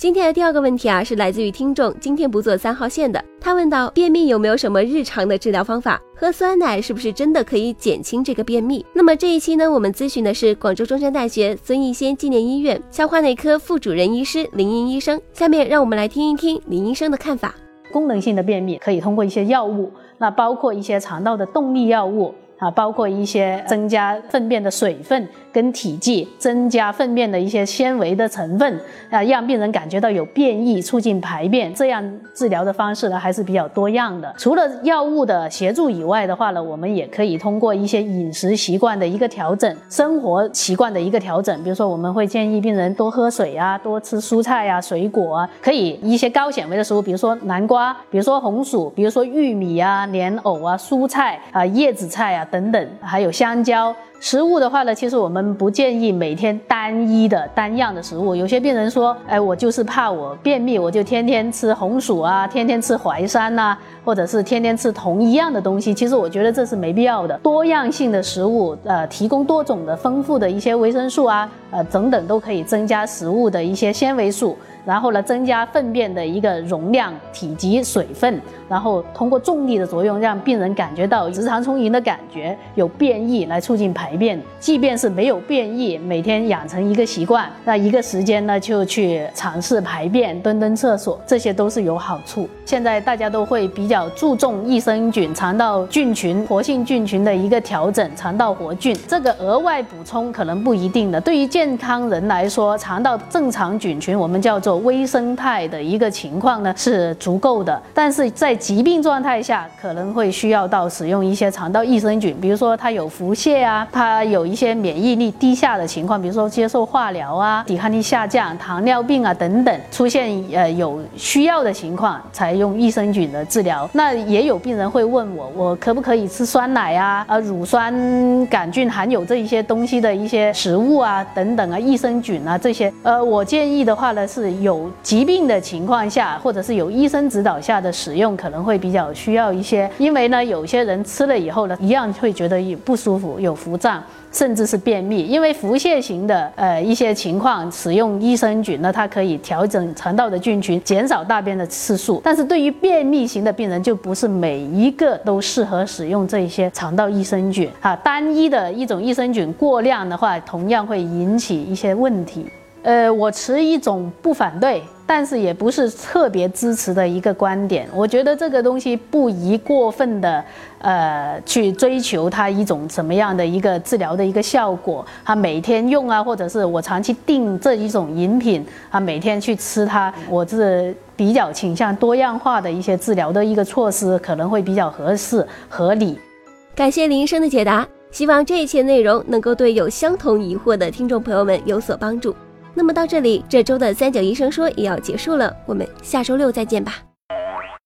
今天的第二个问题啊，是来自于听众今天不做三号线的。他问到便秘有没有什么日常的治疗方法？喝酸奶是不是真的可以减轻这个便秘？那么这一期呢，我们咨询的是广州中山大学孙逸仙纪念医院消化内科副主任医师林英医生。下面让我们来听一听林医生的看法。功能性的便秘可以通过一些药物，那包括一些肠道的动力药物。啊，包括一些增加粪便的水分跟体积，增加粪便的一些纤维的成分，啊，让病人感觉到有便意，促进排便。这样治疗的方式呢，还是比较多样的。除了药物的协助以外的话呢，我们也可以通过一些饮食习惯的一个调整，生活习惯的一个调整。比如说，我们会建议病人多喝水啊，多吃蔬菜啊、水果啊，可以一些高纤维的食物，比如说南瓜，比如说红薯，比如说玉米啊、莲藕啊、蔬菜啊、叶子菜啊。等等，还有香蕉。食物的话呢，其实我们不建议每天单一的单样的食物。有些病人说，哎，我就是怕我便秘，我就天天吃红薯啊，天天吃淮山呐，或者是天天吃同一样的东西。其实我觉得这是没必要的。多样性的食物，呃，提供多种的丰富的一些维生素啊，呃，等等都可以增加食物的一些纤维素，然后呢，增加粪便的一个容量、体积、水分，然后通过重力的作用，让病人感觉到直肠充盈的感觉，有便意来促进排。便，即便是没有便意，每天养成一个习惯，那一个时间呢，就去尝试排便、蹲蹲厕所，这些都是有好处。现在大家都会比较注重益生菌、肠道菌群、活性菌群的一个调整，肠道活菌这个额外补充可能不一定的。对于健康人来说，肠道正常菌群，我们叫做微生态的一个情况呢是足够的。但是在疾病状态下，可能会需要到使用一些肠道益生菌，比如说它有腹泻啊。它有一些免疫力低下的情况，比如说接受化疗啊，抵抗力下降、糖尿病啊等等，出现呃有需要的情况，才用益生菌的治疗。那也有病人会问我，我可不可以吃酸奶啊？呃，乳酸杆菌含有这一些东西的一些食物啊，等等啊，益生菌啊这些。呃，我建议的话呢，是有疾病的情况下，或者是有医生指导下的使用，可能会比较需要一些，因为呢，有些人吃了以后呢，一样会觉得有不舒服，有腹胀。甚至是便秘，因为腹泻型的呃一些情况，使用益生菌呢，它可以调整肠道的菌群，减少大便的次数。但是对于便秘型的病人，就不是每一个都适合使用这些肠道益生菌啊。单一的一种益生菌过量的话，同样会引起一些问题。呃，我持一种不反对。但是也不是特别支持的一个观点，我觉得这个东西不宜过分的，呃，去追求它一种什么样的一个治疗的一个效果。它每天用啊，或者是我长期订这一种饮品啊，每天去吃它，我是比较倾向多样化的一些治疗的一个措施，可能会比较合适合理。感谢林医生的解答，希望这一切内容能够对有相同疑惑的听众朋友们有所帮助。那么到这里，这周的三九医生说也要结束了，我们下周六再见吧。